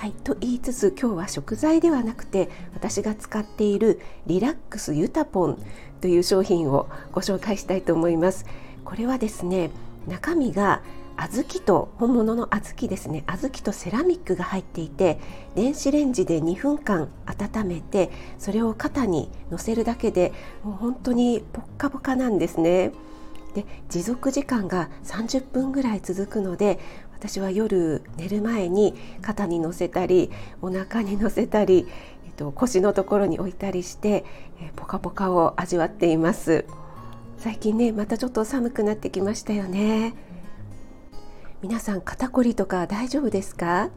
はい、と言いつつ今日は食材ではなくて私が使っているリラックスユタポンという商品をご紹介したいと思います。これはですね中身が小豆と本物の小豆ですね小豆とセラミックが入っていて電子レンジで2分間温めてそれを肩にのせるだけでもう本当にポッカポカなんですね。で持続時間が30分ぐらい続くので私は夜寝る前に肩に乗せたりお腹に乗せたり、えっと、腰のところに置いたりして、えポカポカを味わっています。最近ねまたちょっと寒くなってきましたよね。皆さん肩こりとか大丈夫ですか？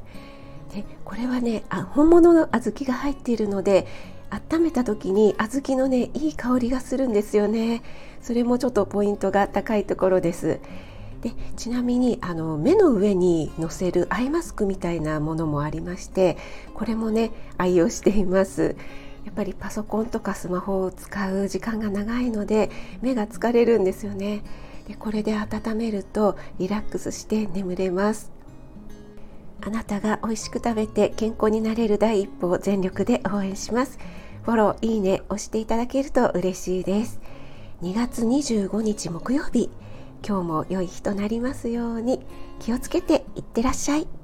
でこれはねあ本物の小豆が入っているので温めた時に小豆のねいい香りがするんですよね。それもちょっとポイントが高いところです。でちなみにあの目の上にのせるアイマスクみたいなものもありましてこれもね愛用しています。やっぱりパソコンとかスマホを使う時間が長いので目が疲れるんですよね。でこれで温めるとリラックスして眠れます。あなたが美味しく食べて健康になれる第一歩を全力で応援します。フォローいいね押していただけると嬉しいです。2月25日木曜日。今日も良い日となりますように気をつけていってらっしゃい。